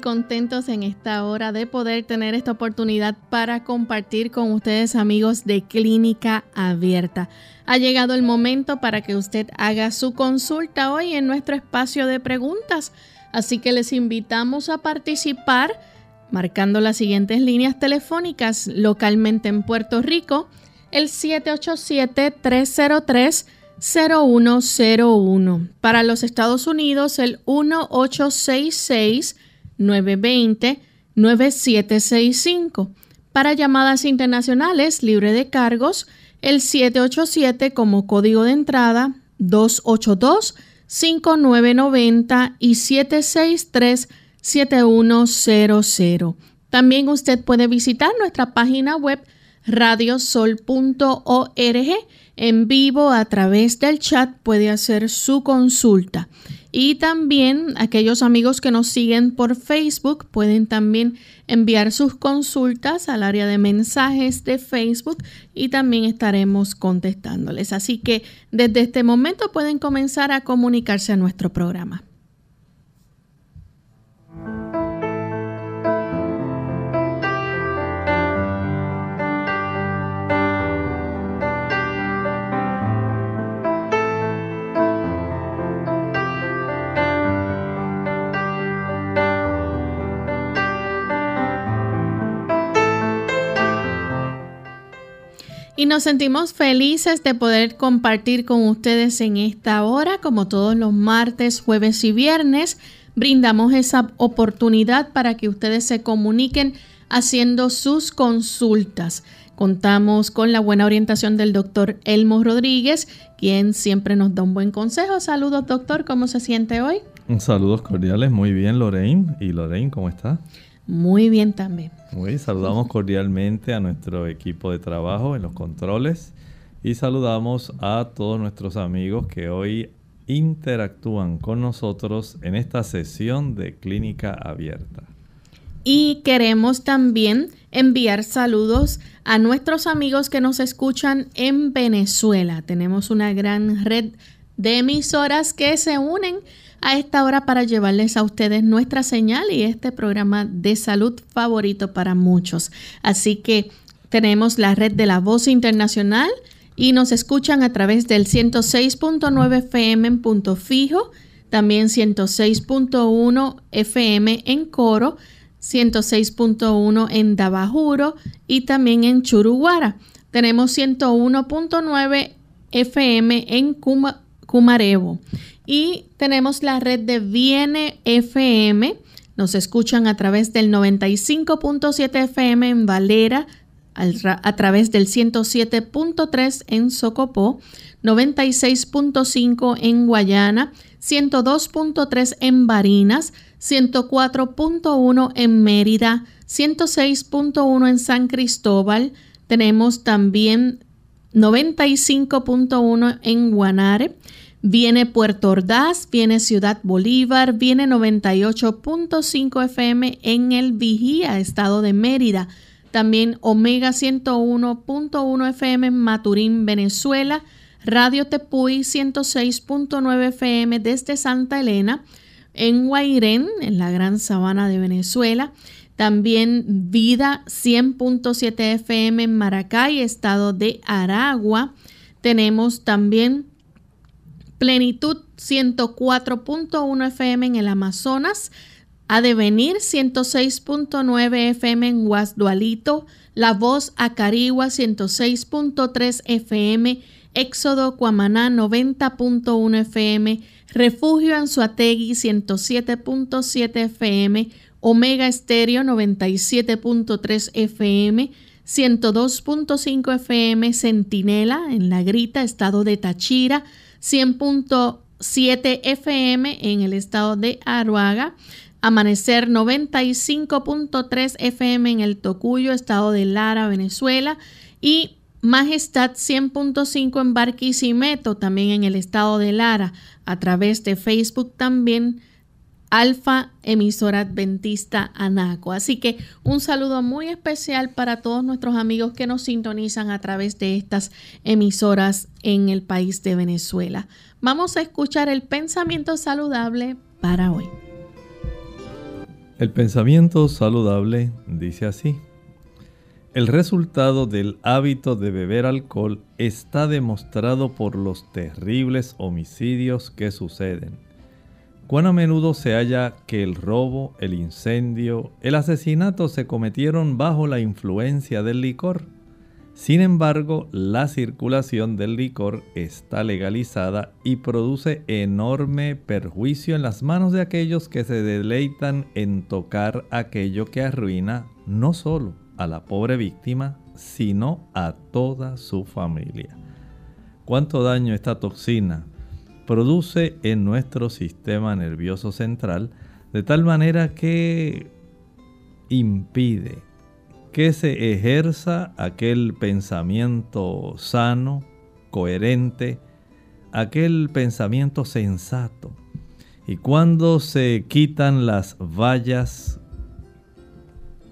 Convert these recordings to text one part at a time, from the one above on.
Contentos en esta hora de poder tener esta oportunidad para compartir con ustedes amigos de Clínica Abierta. Ha llegado el momento para que usted haga su consulta hoy en nuestro espacio de preguntas, así que les invitamos a participar marcando las siguientes líneas telefónicas localmente en Puerto Rico, el 787 303 0101. Para los Estados Unidos, el 1866-920-9765. Para llamadas internacionales libre de cargos, el 787 como código de entrada 282-5990 y 763-7100. También usted puede visitar nuestra página web radiosol.org en vivo a través del chat puede hacer su consulta. Y también aquellos amigos que nos siguen por Facebook pueden también enviar sus consultas al área de mensajes de Facebook y también estaremos contestándoles. Así que desde este momento pueden comenzar a comunicarse a nuestro programa. Y nos sentimos felices de poder compartir con ustedes en esta hora, como todos los martes, jueves y viernes. Brindamos esa oportunidad para que ustedes se comuniquen haciendo sus consultas. Contamos con la buena orientación del doctor Elmo Rodríguez, quien siempre nos da un buen consejo. Saludos, doctor, ¿cómo se siente hoy? Saludos cordiales, muy bien, Lorraine. ¿Y Lorraine, cómo está? Muy bien también. Muy, saludamos cordialmente a nuestro equipo de trabajo en los controles y saludamos a todos nuestros amigos que hoy interactúan con nosotros en esta sesión de clínica abierta. Y queremos también enviar saludos a nuestros amigos que nos escuchan en Venezuela. Tenemos una gran red de emisoras que se unen a esta hora para llevarles a ustedes nuestra señal y este programa de salud favorito para muchos. Así que tenemos la red de la voz internacional y nos escuchan a través del 106.9 FM en punto fijo, también 106.1 FM en coro, 106.1 en Dabajuro y también en Churuguara. Tenemos 101.9 FM en Cumarevo. Y tenemos la red de Viene FM. Nos escuchan a través del 95.7 FM en Valera, a través del 107.3 en Socopó, 96.5 en Guayana, 102.3 en Barinas, 104.1 en Mérida, 106.1 en San Cristóbal. Tenemos también 95.1 en Guanare, Viene Puerto Ordaz, viene Ciudad Bolívar, viene 98.5 FM en el Vigía, estado de Mérida. También Omega 101.1 FM en Maturín, Venezuela. Radio Tepuy 106.9 FM desde Santa Elena. En Guairén, en la Gran Sabana de Venezuela. También Vida 100.7 FM en Maracay, estado de Aragua. Tenemos también Plenitud 104.1 FM en el Amazonas. Adevenir 106.9 FM en Guasdualito. La Voz Acarigua 106.3 FM. Éxodo Cuamaná 90.1 FM. Refugio Anzuategui 107.7 FM. Omega Estéreo 97.3 FM, 102.5 FM, Centinela en La Grita, estado de Tachira, 100.7 FM en el estado de Aruaga, Amanecer 95.3 FM en el Tocuyo, estado de Lara, Venezuela, y Majestad 100.5 en Barquisimeto, también en el estado de Lara, a través de Facebook también Alfa Emisora Adventista Anaco. Así que un saludo muy especial para todos nuestros amigos que nos sintonizan a través de estas emisoras en el país de Venezuela. Vamos a escuchar el pensamiento saludable para hoy. El pensamiento saludable dice así. El resultado del hábito de beber alcohol está demostrado por los terribles homicidios que suceden Cuán a menudo se halla que el robo, el incendio, el asesinato se cometieron bajo la influencia del licor. Sin embargo, la circulación del licor está legalizada y produce enorme perjuicio en las manos de aquellos que se deleitan en tocar aquello que arruina no solo a la pobre víctima, sino a toda su familia. ¿Cuánto daño esta toxina produce en nuestro sistema nervioso central de tal manera que impide que se ejerza aquel pensamiento sano, coherente, aquel pensamiento sensato. Y cuando se quitan las vallas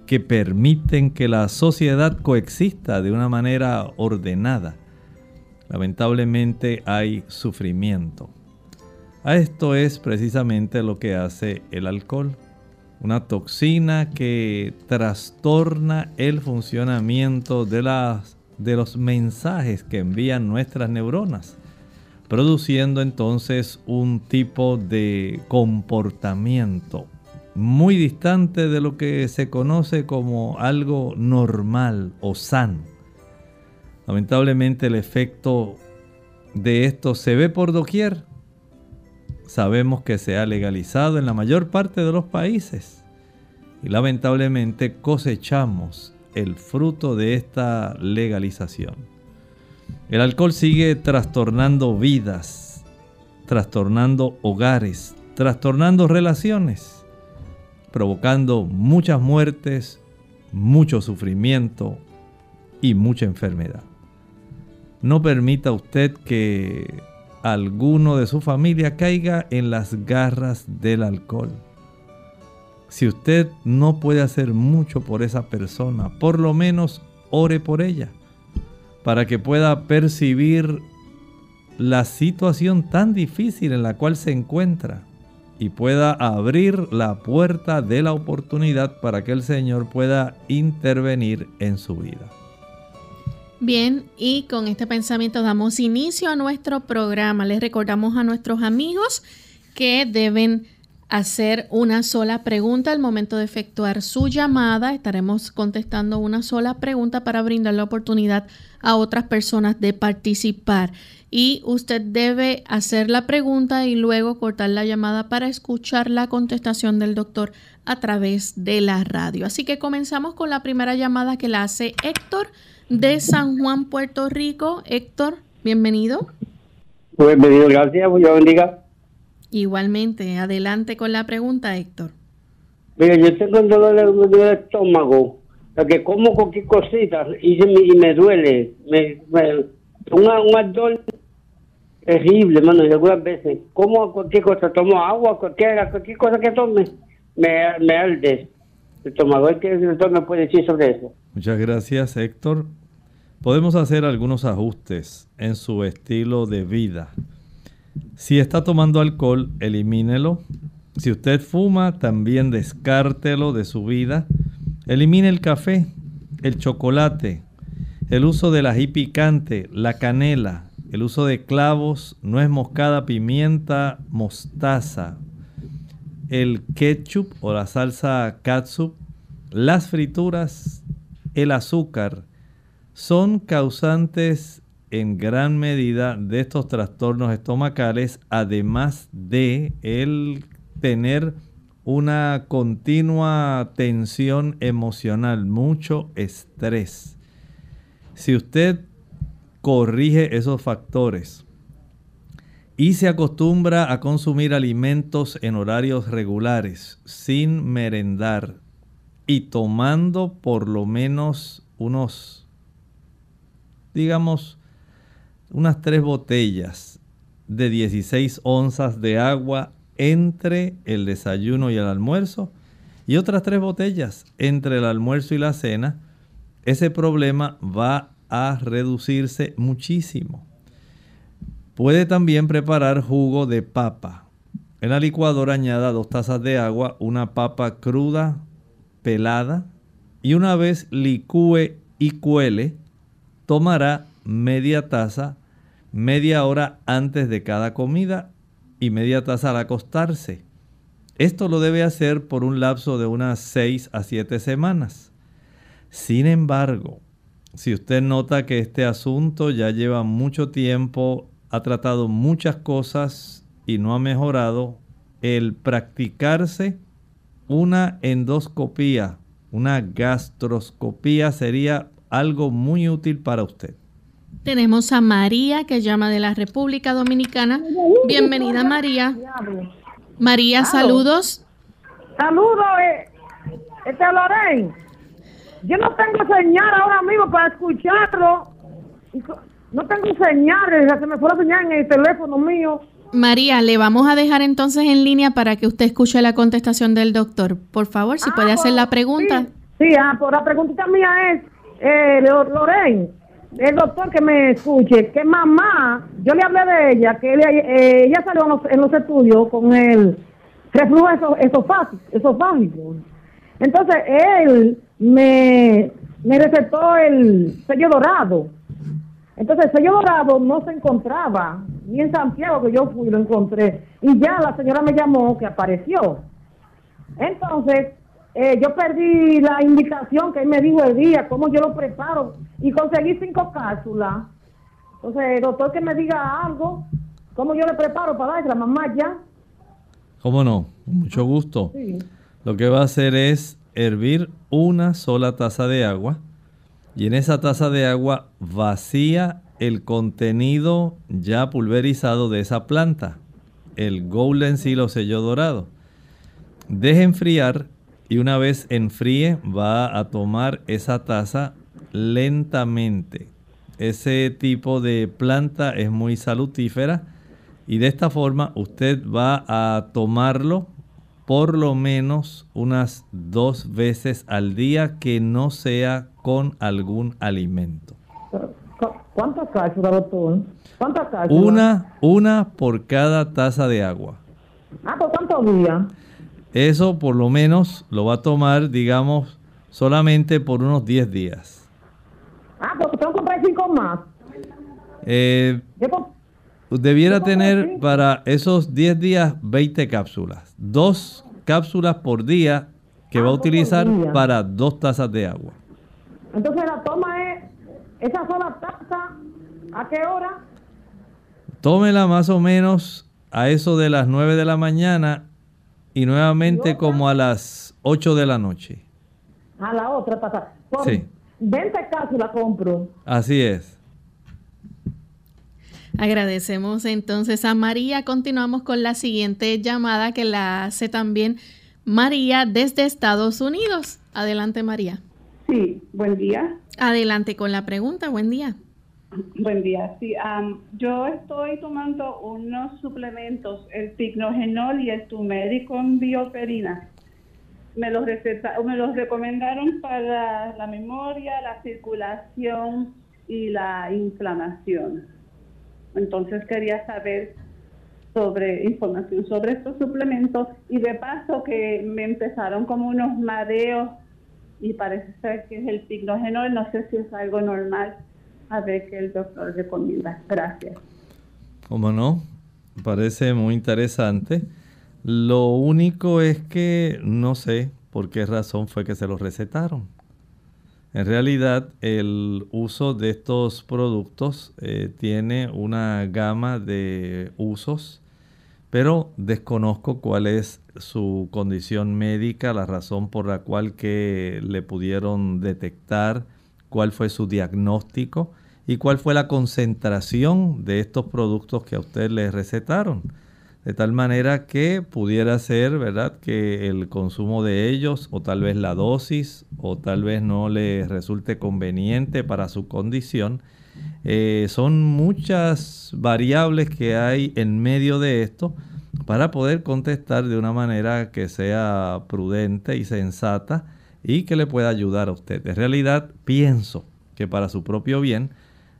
que permiten que la sociedad coexista de una manera ordenada, lamentablemente hay sufrimiento. A esto es precisamente lo que hace el alcohol. Una toxina que trastorna el funcionamiento de, de los mensajes que envían nuestras neuronas, produciendo entonces un tipo de comportamiento muy distante de lo que se conoce como algo normal o sano. Lamentablemente el efecto de esto se ve por doquier. Sabemos que se ha legalizado en la mayor parte de los países y lamentablemente cosechamos el fruto de esta legalización. El alcohol sigue trastornando vidas, trastornando hogares, trastornando relaciones, provocando muchas muertes, mucho sufrimiento y mucha enfermedad. No permita usted que alguno de su familia caiga en las garras del alcohol. Si usted no puede hacer mucho por esa persona, por lo menos ore por ella, para que pueda percibir la situación tan difícil en la cual se encuentra y pueda abrir la puerta de la oportunidad para que el Señor pueda intervenir en su vida. Bien, y con este pensamiento damos inicio a nuestro programa. Les recordamos a nuestros amigos que deben hacer una sola pregunta al momento de efectuar su llamada. Estaremos contestando una sola pregunta para brindar la oportunidad a otras personas de participar. Y usted debe hacer la pregunta y luego cortar la llamada para escuchar la contestación del doctor a través de la radio. Así que comenzamos con la primera llamada que la hace Héctor de San Juan, Puerto Rico. Héctor, bienvenido. Bienvenido, gracias. Dios bendiga. Igualmente, adelante con la pregunta, Héctor. Mira, yo tengo un dolor de estómago, que como cualquier cosita y, me, duele. Me, un ardor terrible, hermano, y algunas veces. Como cualquier cosa, tomo agua, cualquier, cualquier cosa que tome, me, me arde el estómago. ¿Qué el doctor me puede decir sobre eso? Muchas gracias, Héctor. Podemos hacer algunos ajustes en su estilo de vida. Si está tomando alcohol, elimínelo. Si usted fuma, también descártelo de su vida. Elimine el café, el chocolate, el uso del ají picante, la canela, el uso de clavos, nuez moscada, pimienta, mostaza, el ketchup o la salsa katsup, las frituras, el azúcar, son causantes en gran medida de estos trastornos estomacales, además de el tener una continua tensión emocional, mucho estrés. Si usted corrige esos factores y se acostumbra a consumir alimentos en horarios regulares, sin merendar y tomando por lo menos unos, digamos, unas tres botellas de 16 onzas de agua entre el desayuno y el almuerzo y otras tres botellas entre el almuerzo y la cena, ese problema va a reducirse muchísimo. Puede también preparar jugo de papa. En la licuadora añada dos tazas de agua, una papa cruda, pelada, y una vez licúe y cuele, tomará media taza media hora antes de cada comida y media taza al acostarse. Esto lo debe hacer por un lapso de unas 6 a 7 semanas. Sin embargo, si usted nota que este asunto ya lleva mucho tiempo, ha tratado muchas cosas y no ha mejorado, el practicarse una endoscopía, una gastroscopía sería algo muy útil para usted. Tenemos a María que llama de la República Dominicana. Bienvenida María. María, saludos. Saludos, eh, este Loren. Yo no tengo señal ahora mismo para escucharlo. No tengo señal, se me fue la señal en el teléfono mío. María, le vamos a dejar entonces en línea para que usted escuche la contestación del doctor. Por favor, si puede hacer la ah, pregunta. Sí, ah, por la preguntita mía es, eh, Loren, el doctor que me escuche, que mamá, yo le hablé de ella, que eh, ella salió en los, estudios con el reflujo esofágico. Entonces él me, me recetó el sello dorado. Entonces el sello dorado no se encontraba, ni en Santiago que yo fui lo encontré. Y ya la señora me llamó que apareció. Entonces eh, yo perdí la indicación que él me dijo el día, cómo yo lo preparo, y conseguí cinco cápsulas. Entonces, doctor que me diga algo, cómo yo le preparo para darle a la mamá ya. ¿Cómo no? mucho gusto. Lo que va a hacer es hervir una sola taza de agua y en esa taza de agua vacía el contenido ya pulverizado de esa planta, el golden silo sello dorado. Deje enfriar y una vez enfríe va a tomar esa taza lentamente. Ese tipo de planta es muy salutífera y de esta forma usted va a tomarlo por lo menos unas dos veces al día que no sea con algún alimento. ¿Cuántas cápsulas, doctor? ¿Cuántas cápsulas? Una, una por cada taza de agua. Ah, ¿por cuántos días? Eso por lo menos lo va a tomar, digamos, solamente por unos 10 días. Ah, porque tengo que comprar 5 más. Eh, debiera tener para esos 10 días 20 cápsulas. Dos cápsulas por día que va a ah, utilizar para dos tazas de agua. Entonces la toma es esa sola taza, ¿a qué hora? Tómela más o menos a eso de las 9 de la mañana y nuevamente como a las 8 de la noche. A la otra taza. sí. 20 cápsulas compro. Así es. Agradecemos entonces a María. Continuamos con la siguiente llamada que la hace también María desde Estados Unidos. Adelante, María. Sí, buen día. Adelante con la pregunta. Buen día. Buen día. Sí, yo estoy tomando unos suplementos, el pignogenol y el turmeric con bioperina. Me los, receta, me los recomendaron para la memoria, la circulación y la inflamación. Entonces quería saber sobre información sobre estos suplementos y de paso que me empezaron como unos mareos y parece ser que es el pignogenol. No sé si es algo normal. A ver qué el doctor recomienda. Gracias. ¿Cómo no? Parece muy interesante. Lo único es que no sé por qué razón fue que se lo recetaron. En realidad, el uso de estos productos eh, tiene una gama de usos, pero desconozco cuál es su condición médica, la razón por la cual que le pudieron detectar, cuál fue su diagnóstico y cuál fue la concentración de estos productos que a usted le recetaron. De tal manera que pudiera ser, ¿verdad?, que el consumo de ellos o tal vez la dosis o tal vez no le resulte conveniente para su condición. Eh, son muchas variables que hay en medio de esto para poder contestar de una manera que sea prudente y sensata y que le pueda ayudar a usted. En realidad pienso que para su propio bien,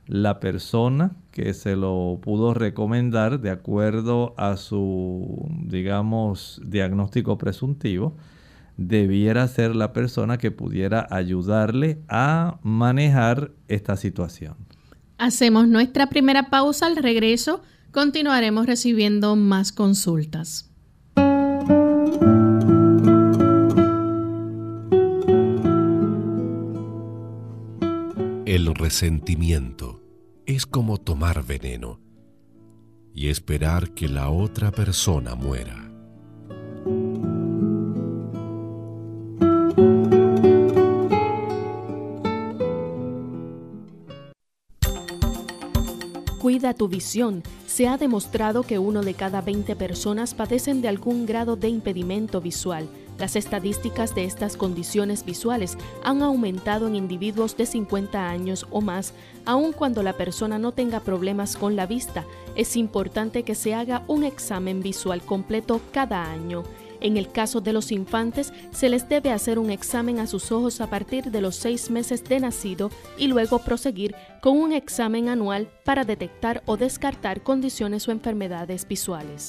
la persona que se lo pudo recomendar de acuerdo a su, digamos, diagnóstico presuntivo, debiera ser la persona que pudiera ayudarle a manejar esta situación. Hacemos nuestra primera pausa al regreso. Continuaremos recibiendo más consultas. El resentimiento es como tomar veneno y esperar que la otra persona muera. Cuida tu visión. Se ha demostrado que uno de cada 20 personas padecen de algún grado de impedimento visual. Las estadísticas de estas condiciones visuales han aumentado en individuos de 50 años o más, aun cuando la persona no tenga problemas con la vista. Es importante que se haga un examen visual completo cada año. En el caso de los infantes, se les debe hacer un examen a sus ojos a partir de los seis meses de nacido y luego proseguir con un examen anual para detectar o descartar condiciones o enfermedades visuales.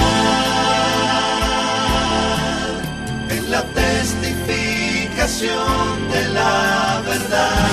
De la verdad.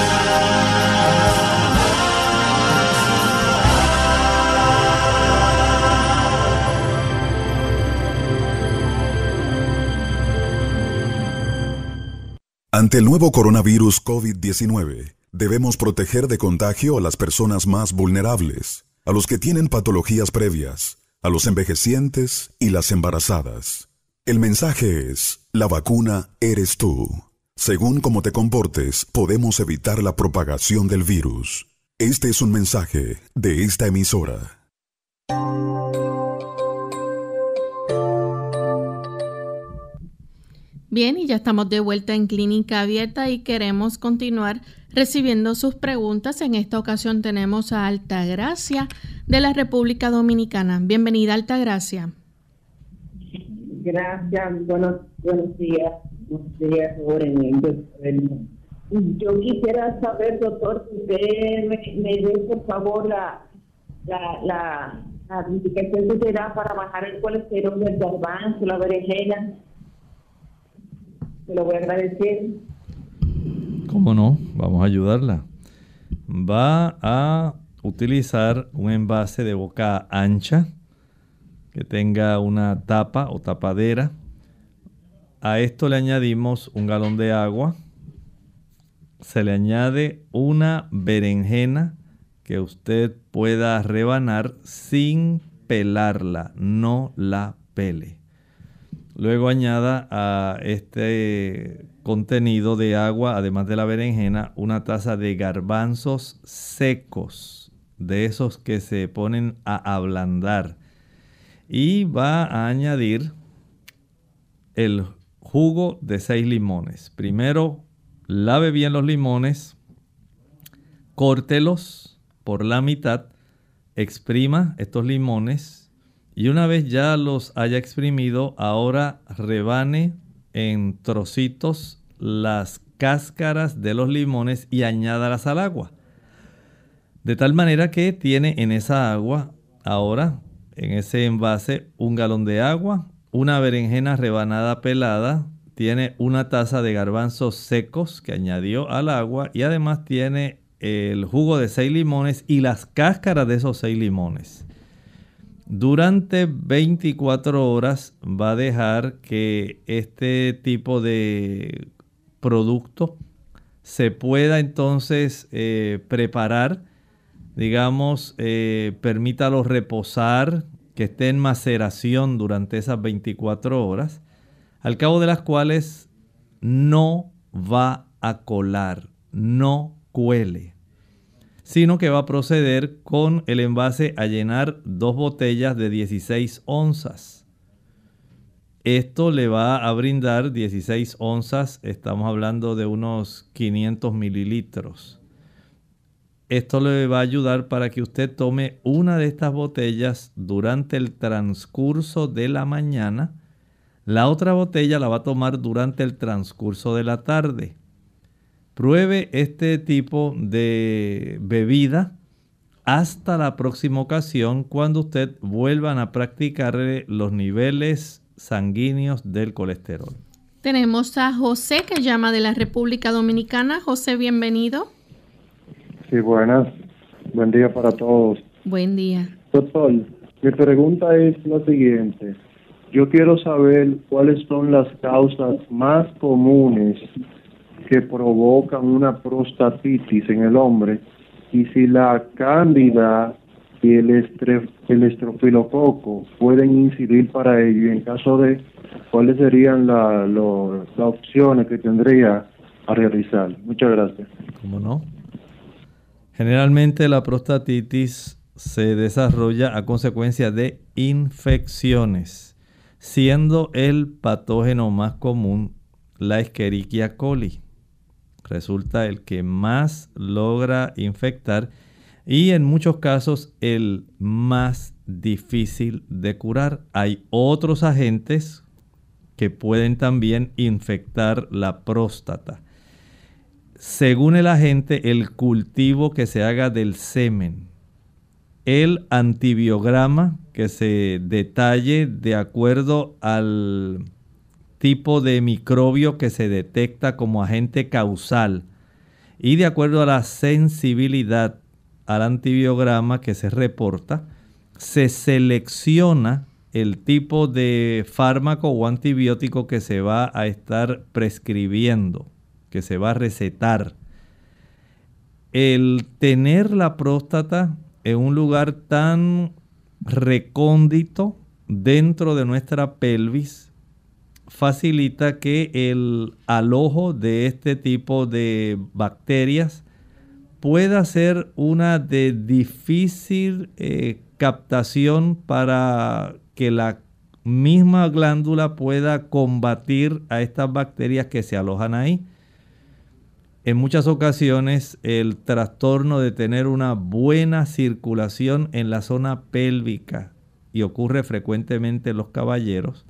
Ante el nuevo coronavirus COVID-19, debemos proteger de contagio a las personas más vulnerables, a los que tienen patologías previas, a los envejecientes y las embarazadas. El mensaje es, la vacuna eres tú. Según cómo te comportes, podemos evitar la propagación del virus. Este es un mensaje de esta emisora. Bien, y ya estamos de vuelta en Clínica Abierta y queremos continuar recibiendo sus preguntas. En esta ocasión tenemos a Altagracia de la República Dominicana. Bienvenida, Altagracia. Gracias, buenos, buenos días. Yo quisiera saber, doctor, si usted me, dé, por favor, la, la, la, la indicación que será para bajar el colesterol del garbanzo, la berenjena. Se lo voy a agradecer. ¿Cómo no? Vamos a ayudarla. Va a utilizar un envase de boca ancha que tenga una tapa o tapadera a esto le añadimos un galón de agua. Se le añade una berenjena que usted pueda rebanar sin pelarla, no la pele. Luego añada a este contenido de agua, además de la berenjena, una taza de garbanzos secos, de esos que se ponen a ablandar. Y va a añadir el jugo de seis limones. Primero lave bien los limones, córtelos por la mitad, exprima estos limones y una vez ya los haya exprimido, ahora rebane en trocitos las cáscaras de los limones y añádalas al agua. De tal manera que tiene en esa agua, ahora, en ese envase, un galón de agua, una berenjena rebanada pelada, tiene una taza de garbanzos secos que añadió al agua y además tiene el jugo de seis limones y las cáscaras de esos seis limones. Durante 24 horas va a dejar que este tipo de producto se pueda entonces eh, preparar digamos, eh, permítalo reposar, que esté en maceración durante esas 24 horas, al cabo de las cuales no va a colar, no cuele, sino que va a proceder con el envase a llenar dos botellas de 16 onzas. Esto le va a brindar 16 onzas, estamos hablando de unos 500 mililitros esto le va a ayudar para que usted tome una de estas botellas durante el transcurso de la mañana. La otra botella la va a tomar durante el transcurso de la tarde. Pruebe este tipo de bebida hasta la próxima ocasión cuando usted vuelvan a practicar los niveles sanguíneos del colesterol. Tenemos a José que llama de la República Dominicana. José, bienvenido. Sí, buenas. Buen día para todos. Buen día. Doctor, mi pregunta es la siguiente. Yo quiero saber cuáles son las causas más comunes que provocan una prostatitis en el hombre y si la cándida y el, el estrofilococo pueden incidir para ello y en caso de cuáles serían las opciones que tendría a realizar. Muchas gracias. ¿Cómo no? Generalmente la prostatitis se desarrolla a consecuencia de infecciones, siendo el patógeno más común la Escherichia coli. Resulta el que más logra infectar y en muchos casos el más difícil de curar. Hay otros agentes que pueden también infectar la próstata según el agente, el cultivo que se haga del semen, el antibiograma que se detalle de acuerdo al tipo de microbio que se detecta como agente causal y de acuerdo a la sensibilidad al antibiograma que se reporta, se selecciona el tipo de fármaco o antibiótico que se va a estar prescribiendo que se va a recetar. El tener la próstata en un lugar tan recóndito dentro de nuestra pelvis facilita que el alojo de este tipo de bacterias pueda ser una de difícil eh, captación para que la misma glándula pueda combatir a estas bacterias que se alojan ahí. En muchas ocasiones el trastorno de tener una buena circulación en la zona pélvica, y ocurre frecuentemente en los caballeros,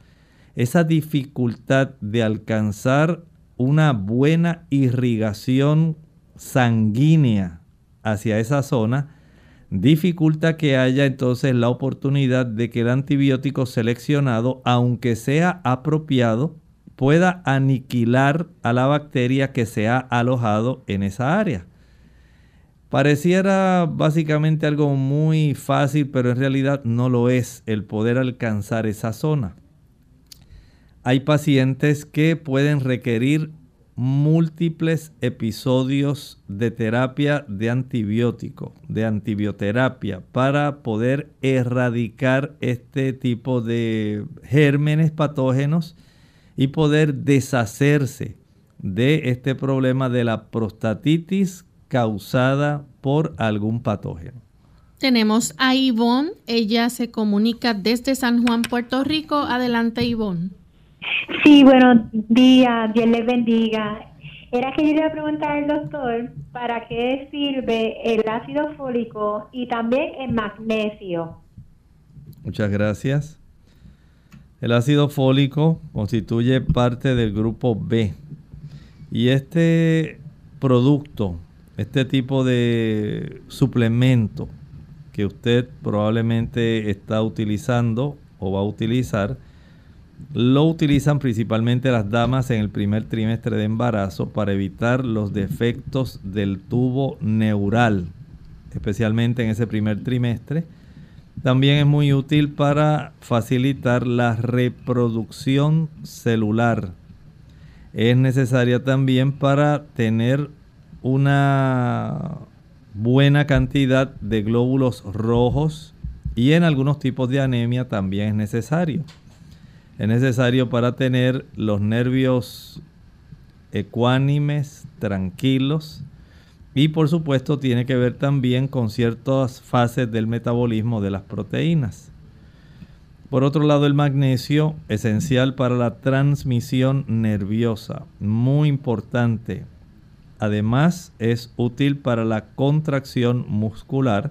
esa dificultad de alcanzar una buena irrigación sanguínea hacia esa zona, dificulta que haya entonces la oportunidad de que el antibiótico seleccionado, aunque sea apropiado, pueda aniquilar a la bacteria que se ha alojado en esa área. Pareciera básicamente algo muy fácil, pero en realidad no lo es el poder alcanzar esa zona. Hay pacientes que pueden requerir múltiples episodios de terapia de antibiótico, de antibioterapia, para poder erradicar este tipo de gérmenes patógenos y poder deshacerse de este problema de la prostatitis causada por algún patógeno. Tenemos a Ivonne, ella se comunica desde San Juan, Puerto Rico. Adelante, Ivonne. Sí, buenos días, Dios les bendiga. Era que yo le iba a preguntar al doctor para qué sirve el ácido fólico y también el magnesio. Muchas gracias. El ácido fólico constituye parte del grupo B y este producto, este tipo de suplemento que usted probablemente está utilizando o va a utilizar, lo utilizan principalmente las damas en el primer trimestre de embarazo para evitar los defectos del tubo neural, especialmente en ese primer trimestre. También es muy útil para facilitar la reproducción celular. Es necesaria también para tener una buena cantidad de glóbulos rojos y en algunos tipos de anemia también es necesario. Es necesario para tener los nervios ecuánimes, tranquilos y por supuesto tiene que ver también con ciertas fases del metabolismo de las proteínas. Por otro lado, el magnesio, esencial para la transmisión nerviosa, muy importante. Además, es útil para la contracción muscular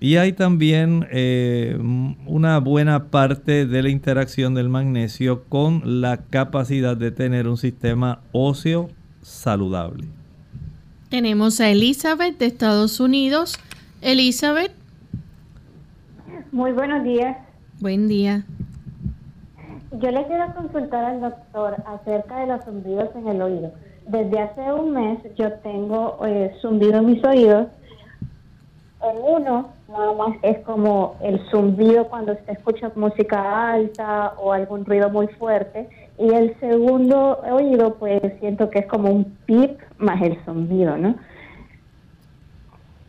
y hay también eh, una buena parte de la interacción del magnesio con la capacidad de tener un sistema óseo saludable. Tenemos a Elizabeth de Estados Unidos. Elizabeth. Muy buenos días. Buen día. Yo le quiero consultar al doctor acerca de los zumbidos en el oído. Desde hace un mes yo tengo eh, zumbido en mis oídos. En uno nada más es como el zumbido cuando se escucha música alta o algún ruido muy fuerte. Y el segundo oído, pues siento que es como un pip más el zumbido, ¿no?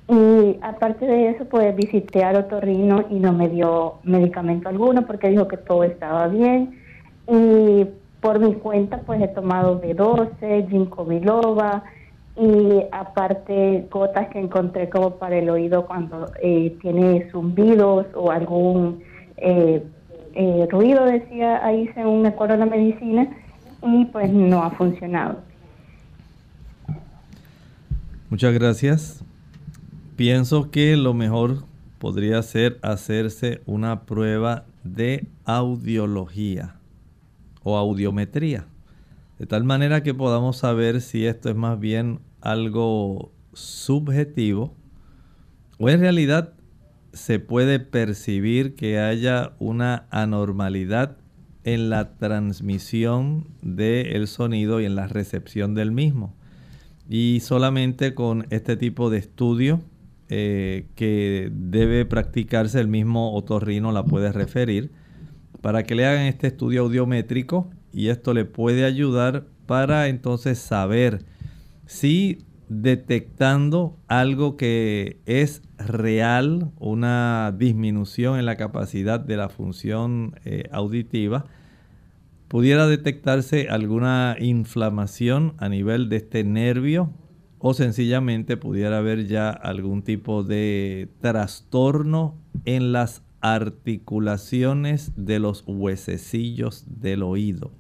Y aparte de eso, pues visité al otorrino y no me dio medicamento alguno porque dijo que todo estaba bien. Y por mi cuenta, pues he tomado B12, ginkgo biloba, y aparte gotas que encontré como para el oído cuando eh, tiene zumbidos o algún eh, eh, ruido, decía ahí según me acuerdo la medicina, y pues no ha funcionado. Muchas gracias. Pienso que lo mejor podría ser hacerse una prueba de audiología o audiometría de tal manera que podamos saber si esto es más bien algo subjetivo o en realidad se puede percibir que haya una anormalidad en la transmisión del sonido y en la recepción del mismo. Y solamente con este tipo de estudio eh, que debe practicarse el mismo otorrino la puede referir para que le hagan este estudio audiométrico y esto le puede ayudar para entonces saber si detectando algo que es real, una disminución en la capacidad de la función eh, auditiva, pudiera detectarse alguna inflamación a nivel de este nervio o sencillamente pudiera haber ya algún tipo de trastorno en las articulaciones de los huesecillos del oído.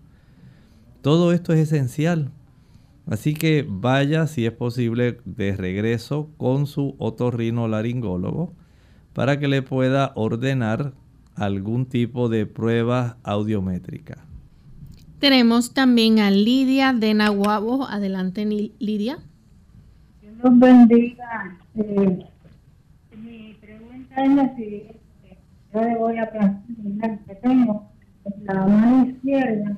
Todo esto es esencial. Así que vaya, si es posible, de regreso con su otorrinolaringólogo para que le pueda ordenar algún tipo de prueba audiométrica. Tenemos también a Lidia de Nahuabo. Adelante, Lidia. Dios los bendiga. Eh, mi pregunta es la siguiente. Yo le voy a plantear que tengo la mano izquierda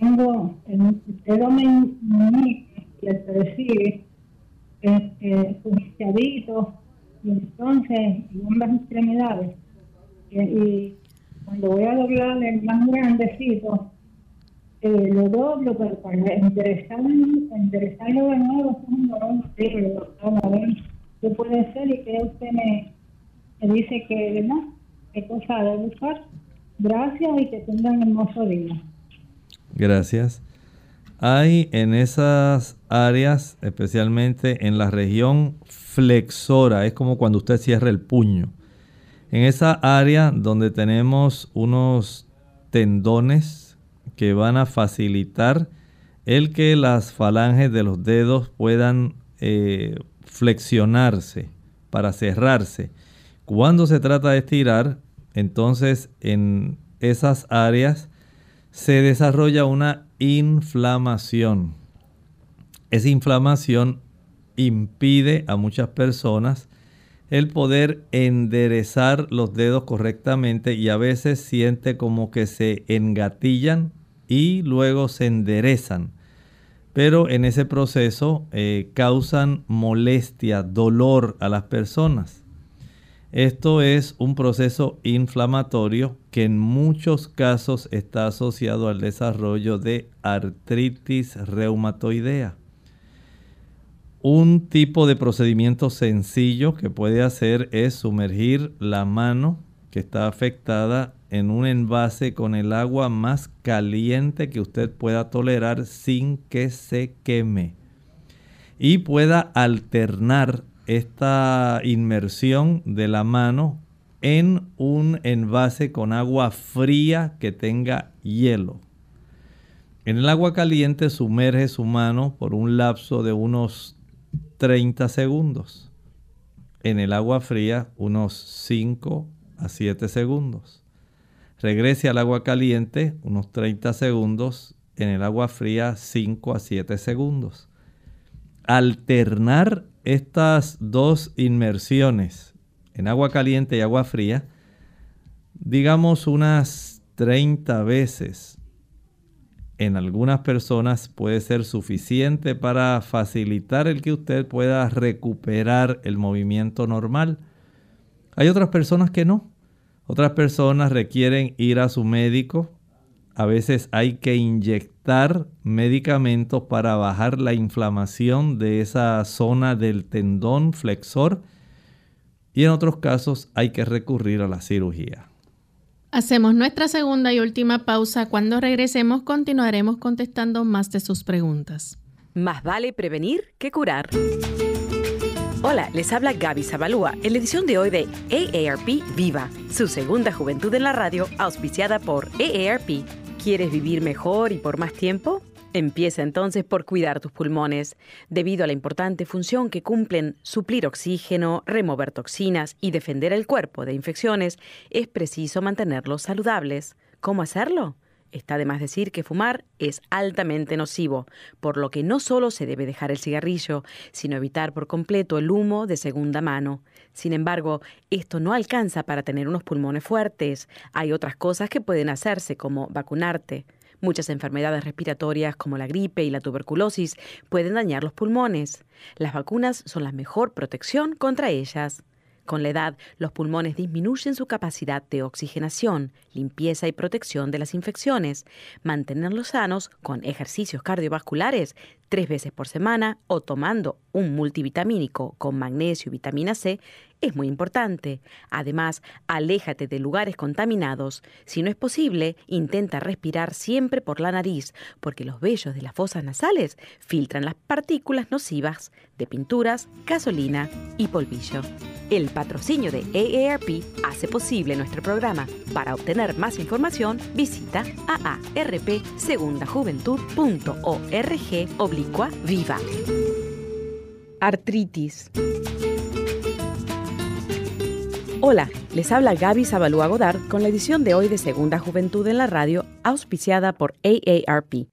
tengo el dedo meñique y el percibe este, y entonces en ambas extremidades y cuando voy a doblar el más grandecito eh, lo doblo pero para enderezarlo, enderezarlo de nuevo es un dolor horrible doctor a ver qué puede ser y que usted me, me dice que no qué cosa debe usar gracias y que tengan hermoso día Gracias. Hay en esas áreas, especialmente en la región flexora, es como cuando usted cierra el puño. En esa área donde tenemos unos tendones que van a facilitar el que las falanges de los dedos puedan eh, flexionarse para cerrarse. Cuando se trata de estirar, entonces en esas áreas se desarrolla una inflamación. Esa inflamación impide a muchas personas el poder enderezar los dedos correctamente y a veces siente como que se engatillan y luego se enderezan. Pero en ese proceso eh, causan molestia, dolor a las personas. Esto es un proceso inflamatorio que en muchos casos está asociado al desarrollo de artritis reumatoidea. Un tipo de procedimiento sencillo que puede hacer es sumergir la mano que está afectada en un envase con el agua más caliente que usted pueda tolerar sin que se queme. Y pueda alternar esta inmersión de la mano en un envase con agua fría que tenga hielo. En el agua caliente sumerge su mano por un lapso de unos 30 segundos. En el agua fría unos 5 a 7 segundos. Regrese al agua caliente unos 30 segundos. En el agua fría 5 a 7 segundos. Alternar estas dos inmersiones en agua caliente y agua fría, digamos unas 30 veces en algunas personas puede ser suficiente para facilitar el que usted pueda recuperar el movimiento normal. Hay otras personas que no. Otras personas requieren ir a su médico. A veces hay que inyectar medicamentos para bajar la inflamación de esa zona del tendón flexor. Y en otros casos hay que recurrir a la cirugía. Hacemos nuestra segunda y última pausa. Cuando regresemos continuaremos contestando más de sus preguntas. Más vale prevenir que curar. Hola, les habla Gaby Zabalúa en la edición de hoy de AARP Viva, su segunda juventud en la radio, auspiciada por AARP. ¿Quieres vivir mejor y por más tiempo? Empieza entonces por cuidar tus pulmones. Debido a la importante función que cumplen suplir oxígeno, remover toxinas y defender el cuerpo de infecciones, es preciso mantenerlos saludables. ¿Cómo hacerlo? Está de más decir que fumar es altamente nocivo, por lo que no solo se debe dejar el cigarrillo, sino evitar por completo el humo de segunda mano. Sin embargo, esto no alcanza para tener unos pulmones fuertes. Hay otras cosas que pueden hacerse, como vacunarte. Muchas enfermedades respiratorias como la gripe y la tuberculosis pueden dañar los pulmones. Las vacunas son la mejor protección contra ellas. Con la edad, los pulmones disminuyen su capacidad de oxigenación, limpieza y protección de las infecciones. Mantenerlos sanos con ejercicios cardiovasculares tres veces por semana o tomando un multivitamínico con magnesio y vitamina C es muy importante. Además, aléjate de lugares contaminados. Si no es posible, intenta respirar siempre por la nariz, porque los vellos de las fosas nasales filtran las partículas nocivas de pinturas, gasolina y polvillo. El patrocinio de AARP hace posible nuestro programa. Para obtener más información, visita aarpsegundajuventud.org oblicua viva. Artritis. Hola, les habla Gaby Zabalúa Godard con la edición de hoy de Segunda Juventud en la Radio, auspiciada por AARP.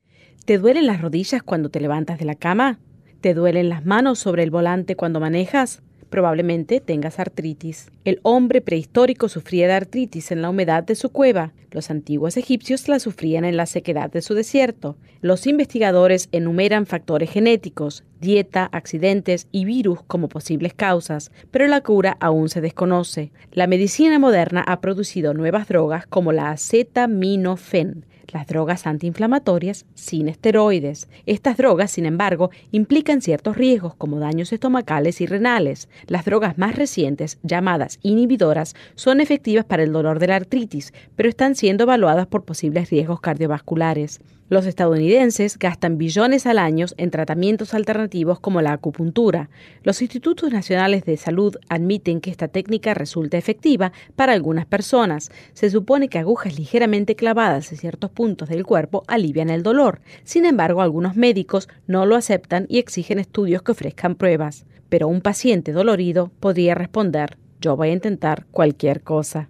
¿Te duelen las rodillas cuando te levantas de la cama? ¿Te duelen las manos sobre el volante cuando manejas? Probablemente tengas artritis. El hombre prehistórico sufría de artritis en la humedad de su cueva. Los antiguos egipcios la sufrían en la sequedad de su desierto. Los investigadores enumeran factores genéticos, dieta, accidentes y virus como posibles causas, pero la cura aún se desconoce. La medicina moderna ha producido nuevas drogas como la acetaminofén, las drogas antiinflamatorias sin esteroides. Estas drogas, sin embargo, implican ciertos riesgos como daños estomacales y renales. Las drogas más recientes, llamadas inhibidoras, son efectivas para el dolor de la artritis, pero están siendo evaluadas por posibles riesgos cardiovasculares. Los estadounidenses gastan billones al año en tratamientos alternativos como la acupuntura. Los institutos nacionales de salud admiten que esta técnica resulta efectiva para algunas personas. Se supone que agujas ligeramente clavadas en ciertos puntos del cuerpo alivian el dolor. Sin embargo, algunos médicos no lo aceptan y exigen estudios que ofrezcan pruebas. Pero un paciente dolorido podría responder, yo voy a intentar cualquier cosa.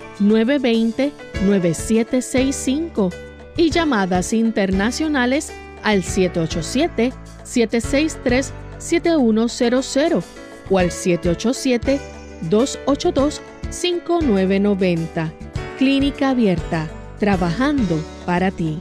920-9765 y llamadas internacionales al 787-763-7100 o al 787-282-5990. Clínica Abierta, trabajando para ti.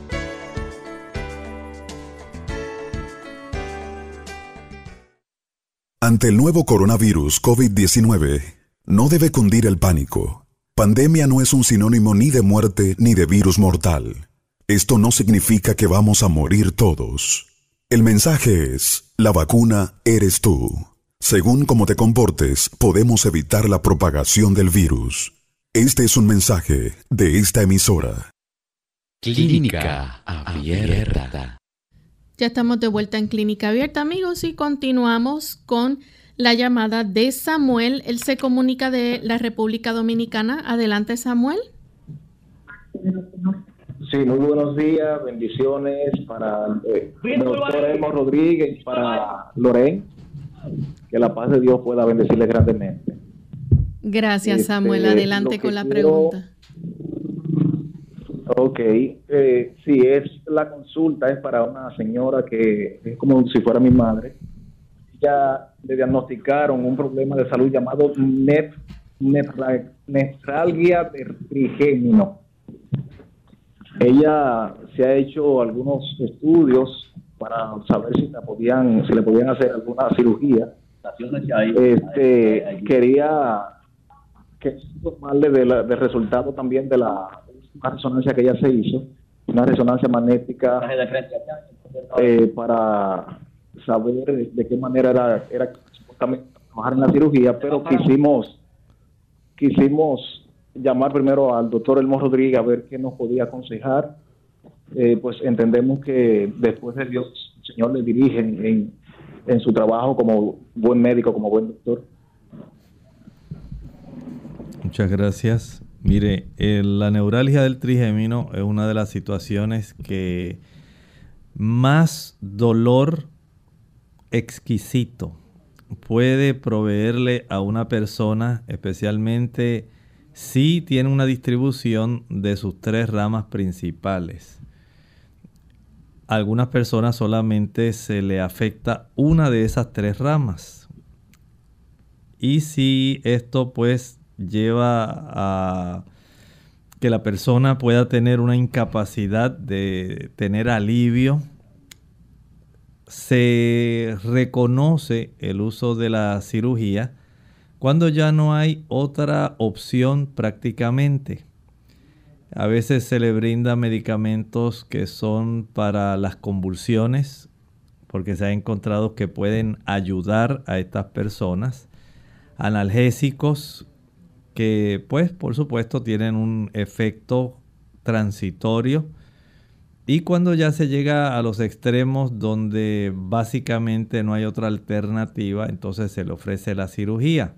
Ante el nuevo coronavirus COVID-19, no debe cundir el pánico. Pandemia no es un sinónimo ni de muerte ni de virus mortal. Esto no significa que vamos a morir todos. El mensaje es, la vacuna eres tú. Según cómo te comportes, podemos evitar la propagación del virus. Este es un mensaje de esta emisora. Clínica Abierta. Ya estamos de vuelta en Clínica Abierta, amigos, y continuamos con la llamada de Samuel. Él se comunica de la República Dominicana. Adelante, Samuel. Sí, muy buenos días, bendiciones para eh, el doctor Elmo Rodríguez, para Loren. Que la paz de Dios pueda bendecirle grandemente. Gracias, Samuel. Este, Adelante con la pregunta. Ok, eh, sí, es la consulta, es para una señora que es como si fuera mi madre ya le diagnosticaron un problema de salud llamado net, netralgia de trigémino. Ella se ha hecho algunos estudios para saber si, la podían, si le podían hacer alguna cirugía. Este, quería que informarle de del resultado también de la resonancia que ella se hizo, una resonancia magnética eh, para saber de qué manera era, era trabajar en la cirugía, pero quisimos, quisimos llamar primero al doctor Elmo Rodríguez a ver qué nos podía aconsejar. Eh, pues entendemos que después de Dios, el Señor le dirige en, en su trabajo como buen médico, como buen doctor. Muchas gracias. Mire, la neuralgia del trigémino es una de las situaciones que más dolor exquisito puede proveerle a una persona, especialmente si tiene una distribución de sus tres ramas principales. algunas personas solamente se le afecta una de esas tres ramas. Y si esto pues lleva a que la persona pueda tener una incapacidad de tener alivio se reconoce el uso de la cirugía cuando ya no hay otra opción prácticamente. A veces se le brinda medicamentos que son para las convulsiones, porque se ha encontrado que pueden ayudar a estas personas. Analgésicos que pues por supuesto tienen un efecto transitorio y cuando ya se llega a los extremos donde básicamente no hay otra alternativa, entonces se le ofrece la cirugía.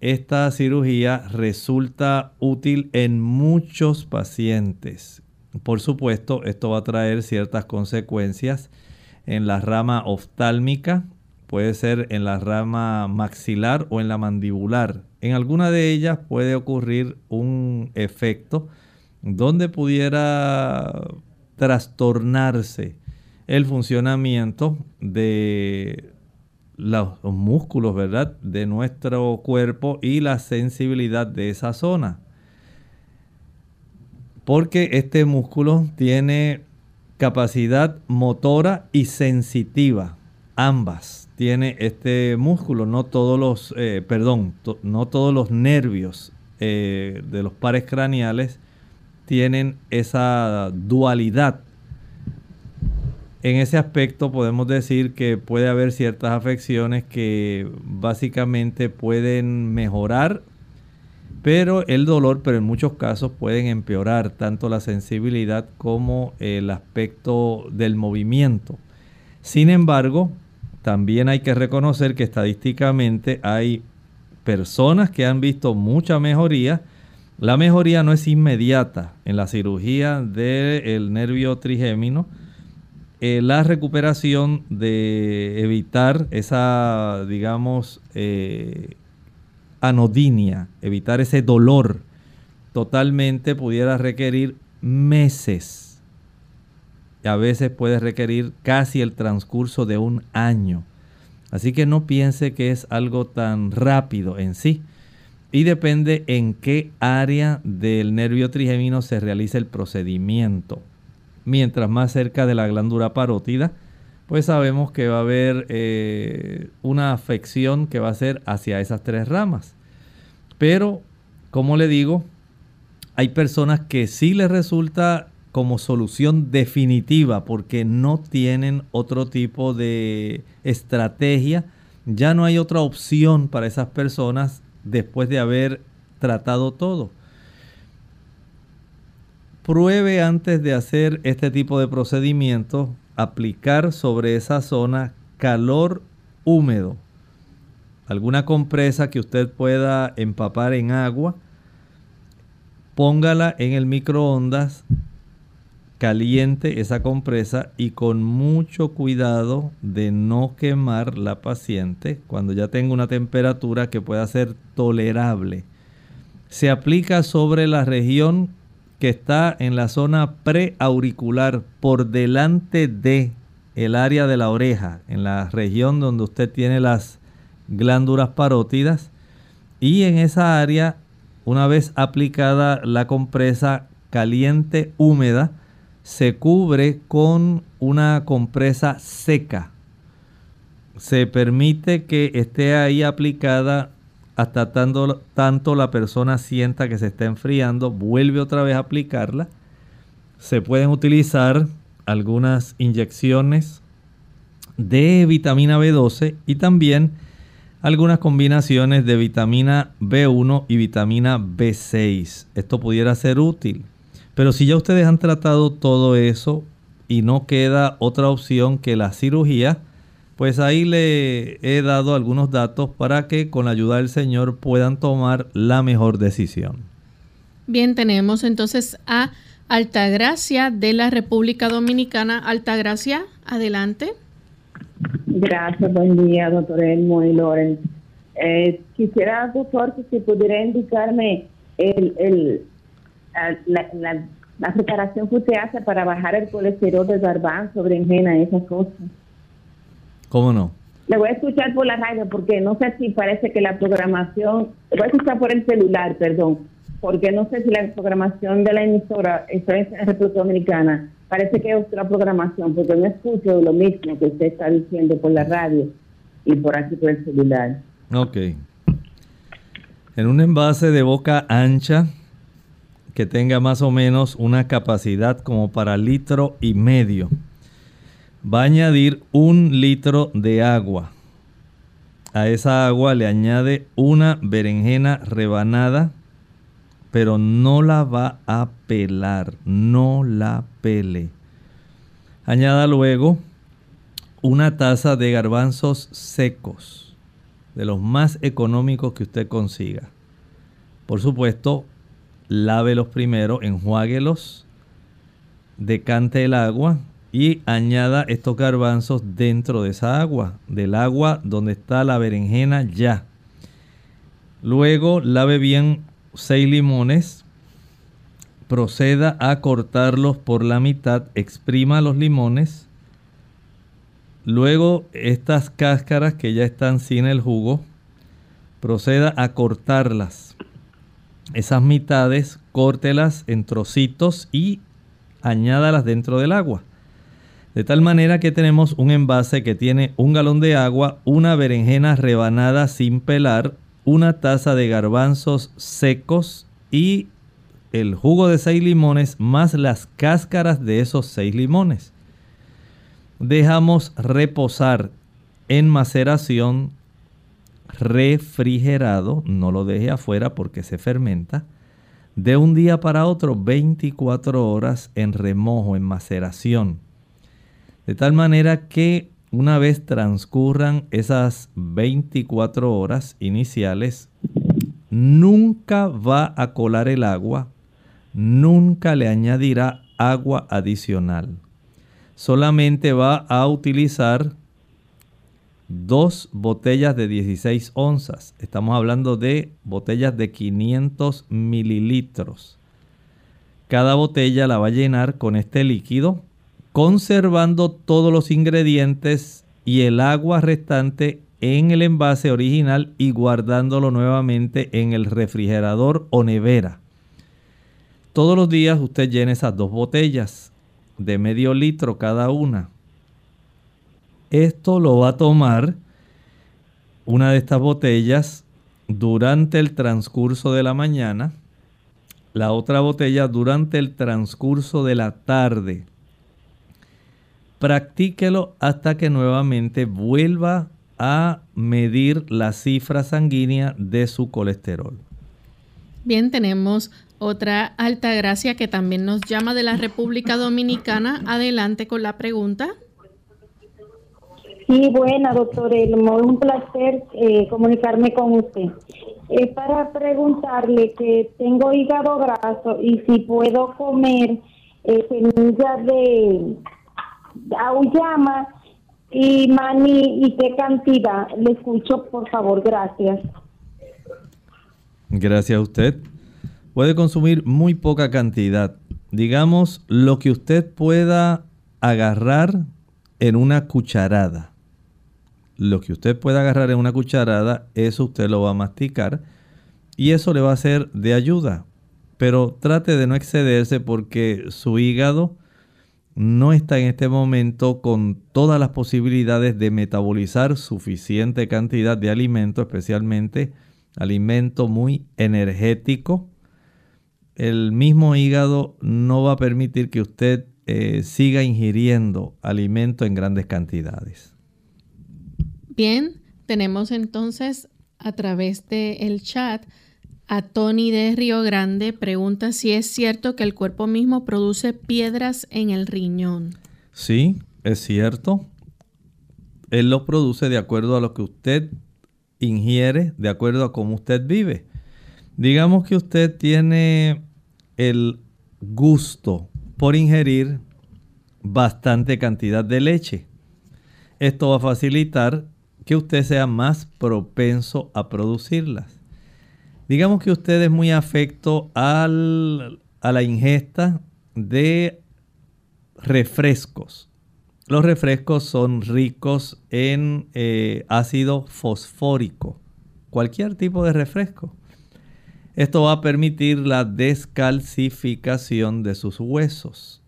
Esta cirugía resulta útil en muchos pacientes. Por supuesto, esto va a traer ciertas consecuencias en la rama oftálmica, puede ser en la rama maxilar o en la mandibular. En alguna de ellas puede ocurrir un efecto donde pudiera trastornarse el funcionamiento de los músculos, ¿verdad? De nuestro cuerpo y la sensibilidad de esa zona. Porque este músculo tiene capacidad motora y sensitiva, ambas tiene este músculo, no todos los, eh, perdón, no todos los nervios eh, de los pares craneales tienen esa dualidad. En ese aspecto podemos decir que puede haber ciertas afecciones que básicamente pueden mejorar pero el dolor, pero en muchos casos pueden empeorar tanto la sensibilidad como el aspecto del movimiento. Sin embargo, también hay que reconocer que estadísticamente hay personas que han visto mucha mejoría. La mejoría no es inmediata en la cirugía del nervio trigémino. Eh, la recuperación de evitar esa, digamos, eh, anodinia, evitar ese dolor totalmente pudiera requerir meses. A veces puede requerir casi el transcurso de un año. Así que no piense que es algo tan rápido en sí. Y depende en qué área del nervio trigémino se realice el procedimiento. Mientras más cerca de la glándula parótida, pues sabemos que va a haber eh, una afección que va a ser hacia esas tres ramas. Pero, como le digo, hay personas que sí les resulta como solución definitiva porque no tienen otro tipo de estrategia. Ya no hay otra opción para esas personas después de haber tratado todo. Pruebe antes de hacer este tipo de procedimiento aplicar sobre esa zona calor húmedo. Alguna compresa que usted pueda empapar en agua, póngala en el microondas caliente esa compresa y con mucho cuidado de no quemar la paciente cuando ya tenga una temperatura que pueda ser tolerable. Se aplica sobre la región que está en la zona preauricular por delante de el área de la oreja, en la región donde usted tiene las glándulas parótidas y en esa área, una vez aplicada la compresa caliente húmeda, se cubre con una compresa seca. Se permite que esté ahí aplicada hasta tanto, tanto la persona sienta que se está enfriando, vuelve otra vez a aplicarla. Se pueden utilizar algunas inyecciones de vitamina B12 y también algunas combinaciones de vitamina B1 y vitamina B6. Esto pudiera ser útil. Pero si ya ustedes han tratado todo eso y no queda otra opción que la cirugía, pues ahí le he dado algunos datos para que con la ayuda del Señor puedan tomar la mejor decisión. Bien, tenemos entonces a Altagracia de la República Dominicana. Altagracia, adelante. Gracias, buen día, doctor Elmo y Loren. Eh, quisiera, doctor, que pudiera indicarme el, el, la, la, la, preparación que usted hace para bajar el colesterol de garbanzo, berenjena, esas cosas. ¿Cómo no? Le voy a escuchar por la radio porque no sé si parece que la programación, voy a escuchar por el celular, perdón, porque no sé si la programación de la emisora, estoy en República Dominicana, parece que es otra programación, porque no escucho lo mismo que usted está diciendo por la radio y por aquí por el celular. Ok. En un envase de boca ancha que tenga más o menos una capacidad como para litro y medio va a añadir un litro de agua. A esa agua le añade una berenjena rebanada, pero no la va a pelar, no la pele. Añada luego una taza de garbanzos secos, de los más económicos que usted consiga. Por supuesto, lávelos primero, enjuáguelos, decante el agua, y añada estos garbanzos dentro de esa agua, del agua donde está la berenjena ya. Luego lave bien 6 limones, proceda a cortarlos por la mitad, exprima los limones. Luego estas cáscaras que ya están sin el jugo, proceda a cortarlas. Esas mitades, córtelas en trocitos y añádalas dentro del agua De tal manera que tenemos un envase que tiene un galón de agua, una berenjena rebanada sin pelar, una taza de garbanzos secos y el jugo de seis limones más las cáscaras de esos seis limones. Dejamos reposar en maceración refrigerado, no lo deje afuera porque se fermenta, de un día para otro 24 horas en remojo, en maceración. De tal manera que una vez transcurran esas 24 horas iniciales, nunca va a colar el agua, nunca le añadirá agua adicional. Solamente va a utilizar dos botellas de 16 onzas. Estamos hablando de botellas de 500 mililitros. Cada botella la va a llenar con este líquido, conservando todos los ingredientes y el agua restante en el envase original y guardándolo nuevamente en el refrigerador o nevera. Todos los días usted llena esas dos botellas de medio litro cada una esto lo va a tomar una de estas botellas durante el transcurso de la mañana, la otra botella durante el transcurso de la tarde. Practíquelo hasta que nuevamente vuelva a medir la cifra sanguínea de su colesterol. Bien, tenemos otra alta gracia que también nos llama de la República Dominicana. Adelante con la pregunta. Sí, buena, doctor Elmo. Un placer eh, comunicarme con usted. Para preguntarle que tengo hígado graso y si puedo comer eh, semillas de auyama y maní y qué cantidad. Le escucho, por favor. Gracias. Gracias a usted. Puede consumir muy poca cantidad. Digamos lo que usted pueda agarrar en una cucharada lo que usted pueda agarrar en una cucharada, eso usted lo va a masticar y eso le va a ser de ayuda. Pero trate de no excederse porque su hígado no está en este momento con todas las posibilidades de metabolizar suficiente cantidad de alimento, especialmente alimento muy energético. El mismo hígado no va a permitir que usted eh, siga ingiriendo alimento en grandes cantidades. Bien, tenemos entonces a través del chat a Tony de Río Grande. Pregunta si es cierto que el cuerpo mismo produce piedras en el riñón. Sí, es cierto. Él lo produce de acuerdo a lo que usted ingiere, de acuerdo a cómo usted vive. Digamos que usted tiene el gusto por ingerir bastante cantidad de leche. Esto va a facilitar que usted sea más propenso a producirlas. Digamos que usted es muy afecto a la ingesta de refrescos. Los refrescos son ricos en eh, ácido fosfórico, cualquier tipo de refresco. Esto va a permitir la descalcificación de sus huesos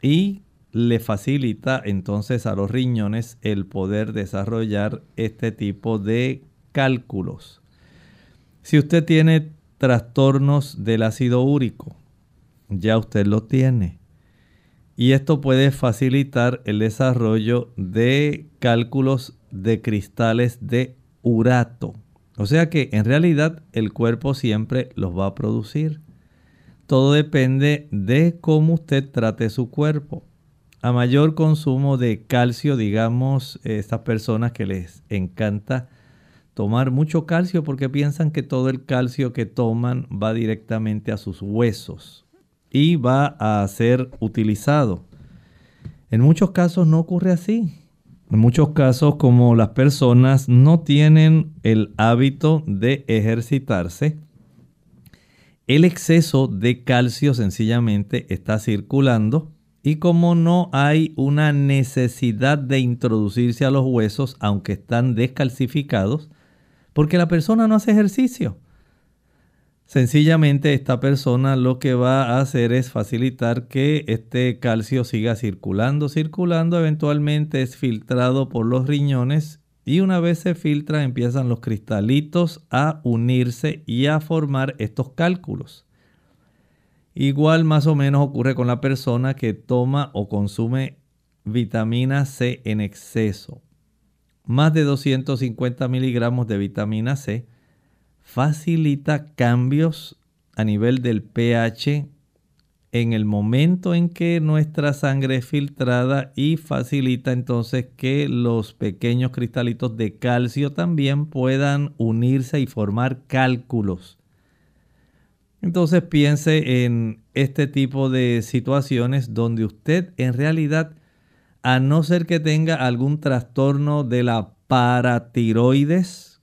y le facilita entonces a los riñones el poder desarrollar este tipo de cálculos. Si usted tiene trastornos del ácido úrico, ya usted lo tiene. Y esto puede facilitar el desarrollo de cálculos de cristales de urato. O sea que en realidad el cuerpo siempre los va a producir. Todo depende de cómo usted trate su cuerpo a mayor consumo de calcio, digamos, estas personas que les encanta tomar mucho calcio porque piensan que todo el calcio que toman va directamente a sus huesos y va a ser utilizado. En muchos casos no ocurre así. En muchos casos, como las personas no tienen el hábito de ejercitarse, el exceso de calcio sencillamente está circulando y como no hay una necesidad de introducirse a los huesos, aunque están descalcificados, porque la persona no hace ejercicio. Sencillamente esta persona lo que va a hacer es facilitar que este calcio siga circulando, circulando, eventualmente es filtrado por los riñones y una vez se filtra empiezan los cristalitos a unirse y a formar estos cálculos. Igual más o menos ocurre con la persona que toma o consume vitamina C en exceso. Más de 250 miligramos de vitamina C facilita cambios a nivel del pH en el momento en que nuestra sangre es filtrada y facilita entonces que los pequeños cristalitos de calcio también puedan unirse y formar cálculos. Entonces piense en este tipo de situaciones donde usted en realidad, a no ser que tenga algún trastorno de la paratiroides,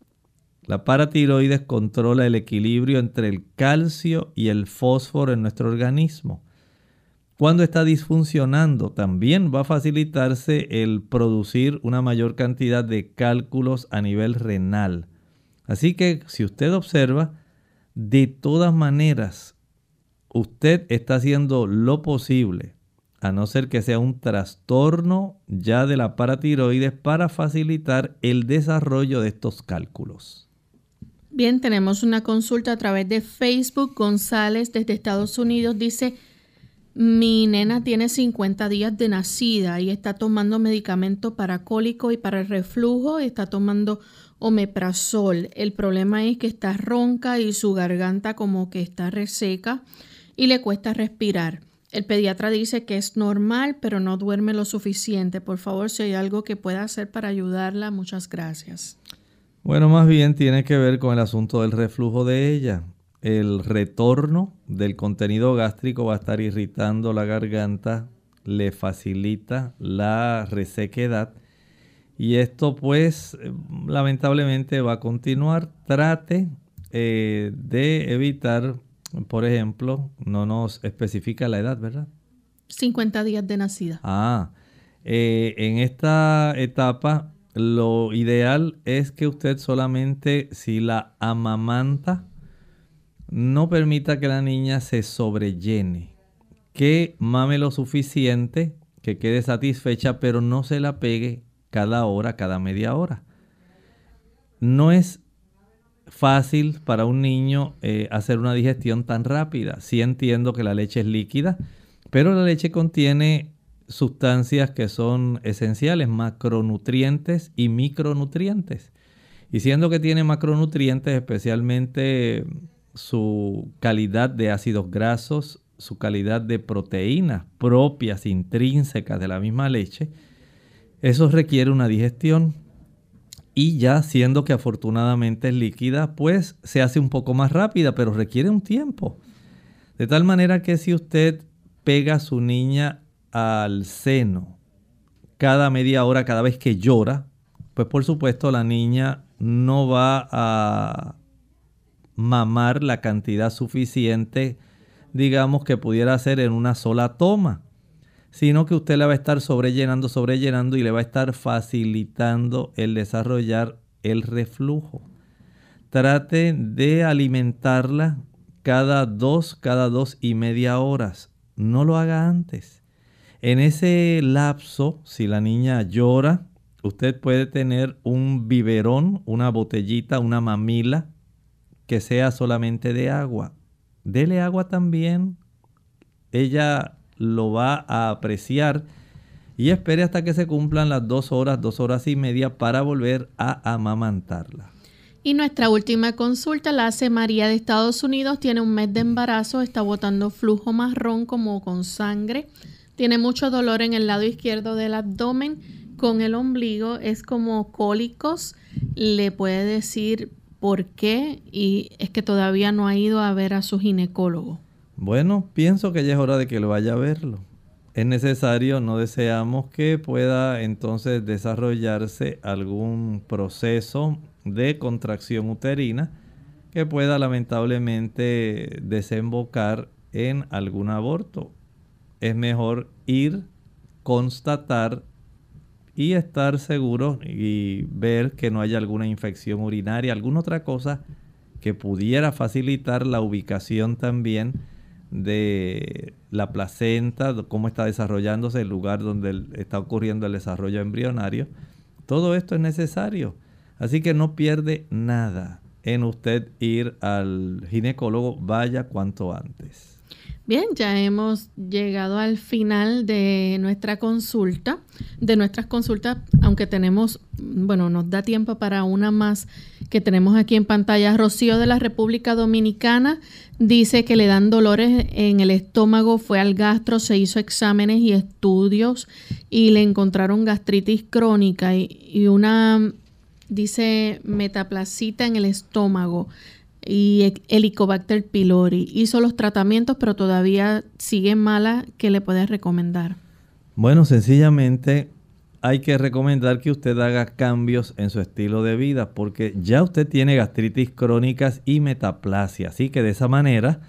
la paratiroides controla el equilibrio entre el calcio y el fósforo en nuestro organismo. Cuando está disfuncionando, también va a facilitarse el producir una mayor cantidad de cálculos a nivel renal. Así que si usted observa, de todas maneras, usted está haciendo lo posible, a no ser que sea un trastorno ya de la paratiroides, para facilitar el desarrollo de estos cálculos. Bien, tenemos una consulta a través de Facebook. González desde Estados Unidos dice, mi nena tiene 50 días de nacida y está tomando medicamento para cólico y para el reflujo, está tomando omeprazol. El problema es que está ronca y su garganta como que está reseca y le cuesta respirar. El pediatra dice que es normal, pero no duerme lo suficiente. Por favor, si hay algo que pueda hacer para ayudarla, muchas gracias. Bueno, más bien tiene que ver con el asunto del reflujo de ella. El retorno del contenido gástrico va a estar irritando la garganta, le facilita la resequedad y esto pues lamentablemente va a continuar. Trate eh, de evitar, por ejemplo, no nos especifica la edad, ¿verdad? 50 días de nacida. Ah, eh, en esta etapa lo ideal es que usted solamente si la amamanta, no permita que la niña se sobrellene, que mame lo suficiente, que quede satisfecha, pero no se la pegue cada hora, cada media hora. No es fácil para un niño eh, hacer una digestión tan rápida. Sí entiendo que la leche es líquida, pero la leche contiene sustancias que son esenciales, macronutrientes y micronutrientes. Y siendo que tiene macronutrientes, especialmente su calidad de ácidos grasos, su calidad de proteínas propias, intrínsecas de la misma leche, eso requiere una digestión. Y ya siendo que afortunadamente es líquida, pues se hace un poco más rápida, pero requiere un tiempo. De tal manera que si usted pega a su niña al seno cada media hora, cada vez que llora, pues por supuesto la niña no va a mamar la cantidad suficiente, digamos, que pudiera hacer en una sola toma, sino que usted le va a estar sobrellenando, sobrellenando y le va a estar facilitando el desarrollar el reflujo. Trate de alimentarla cada dos, cada dos y media horas. No lo haga antes. En ese lapso, si la niña llora, usted puede tener un biberón, una botellita, una mamila que sea solamente de agua. Dele agua también. Ella lo va a apreciar y espere hasta que se cumplan las dos horas, dos horas y media para volver a amamantarla. Y nuestra última consulta la hace María de Estados Unidos. Tiene un mes de embarazo, está botando flujo marrón como con sangre tiene mucho dolor en el lado izquierdo del abdomen con el ombligo. Es como cólicos. Le puede decir por qué y es que todavía no ha ido a ver a su ginecólogo. Bueno, pienso que ya es hora de que lo vaya a verlo. Es necesario, no deseamos que pueda entonces desarrollarse algún proceso de contracción uterina que pueda lamentablemente desembocar en algún aborto es mejor ir, constatar y estar seguro y ver que no haya alguna infección urinaria, alguna otra cosa que pudiera facilitar la ubicación también de la placenta, cómo está desarrollándose el lugar donde está ocurriendo el desarrollo embrionario. Todo esto es necesario. Así que no pierde nada en usted ir al ginecólogo, vaya cuanto antes. Bien, ya hemos llegado al final de nuestra consulta, de nuestras consultas, aunque tenemos, bueno, nos da tiempo para una más que tenemos aquí en pantalla. Rocío de la República Dominicana dice que le dan dolores en el estómago, fue al gastro, se hizo exámenes y estudios y le encontraron gastritis crónica y, y una, dice, metaplacita en el estómago y Helicobacter pylori. Hizo los tratamientos, pero todavía sigue mala. ¿Qué le puedes recomendar? Bueno, sencillamente hay que recomendar que usted haga cambios en su estilo de vida porque ya usted tiene gastritis crónicas y metaplasia. Así que de esa manera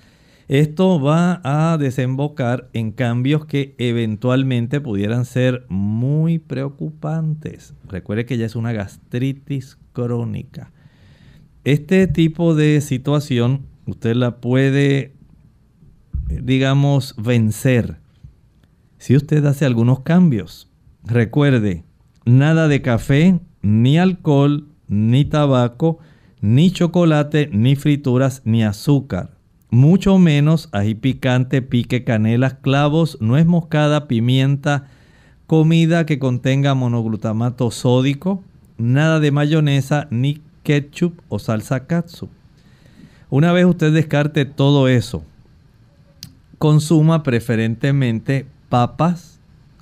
esto va a desembocar en cambios que eventualmente pudieran ser muy preocupantes. Recuerde que ya es una gastritis crónica. Este tipo de situación usted la puede, digamos, vencer si usted hace algunos cambios. Recuerde, nada de café, ni alcohol, ni tabaco, ni chocolate, ni frituras, ni azúcar. Mucho menos ají picante, pique, canelas, clavos, nuez moscada, pimienta, comida que contenga monoglutamato sódico, nada de mayonesa, ni ketchup o salsa katsu. Una vez usted descarte todo eso, consuma preferentemente papas,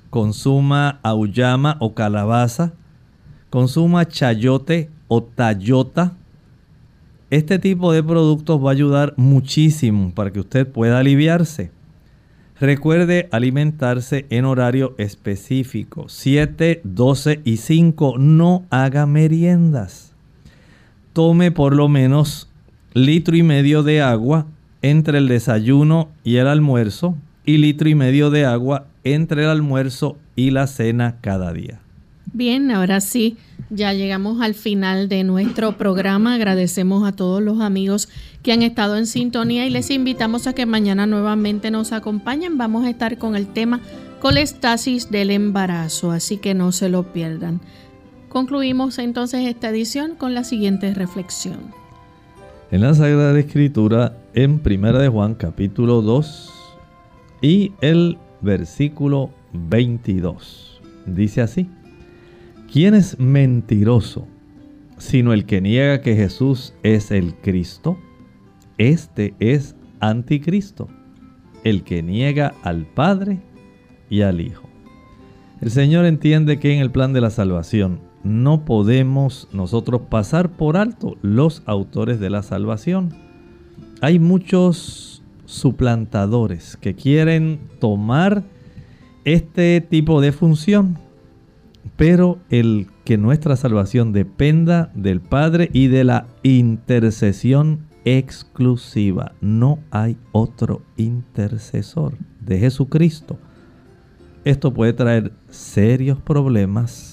consuma auyama o calabaza, consuma chayote o tayota. Este tipo de productos va a ayudar muchísimo para que usted pueda aliviarse. Recuerde alimentarse en horario específico, 7, 12 y 5. No haga meriendas tome por lo menos litro y medio de agua entre el desayuno y el almuerzo y litro y medio de agua entre el almuerzo y la cena cada día. Bien, ahora sí, ya llegamos al final de nuestro programa. Agradecemos a todos los amigos que han estado en sintonía y les invitamos a que mañana nuevamente nos acompañen. Vamos a estar con el tema colestasis del embarazo, así que no se lo pierdan. Concluimos entonces esta edición con la siguiente reflexión. En la Sagrada Escritura, en Primera de Juan capítulo 2 y el versículo 22, dice así, ¿quién es mentiroso sino el que niega que Jesús es el Cristo? Este es anticristo, el que niega al Padre y al Hijo. El Señor entiende que en el plan de la salvación no podemos nosotros pasar por alto los autores de la salvación. Hay muchos suplantadores que quieren tomar este tipo de función, pero el que nuestra salvación dependa del Padre y de la intercesión exclusiva. No hay otro intercesor de Jesucristo. Esto puede traer serios problemas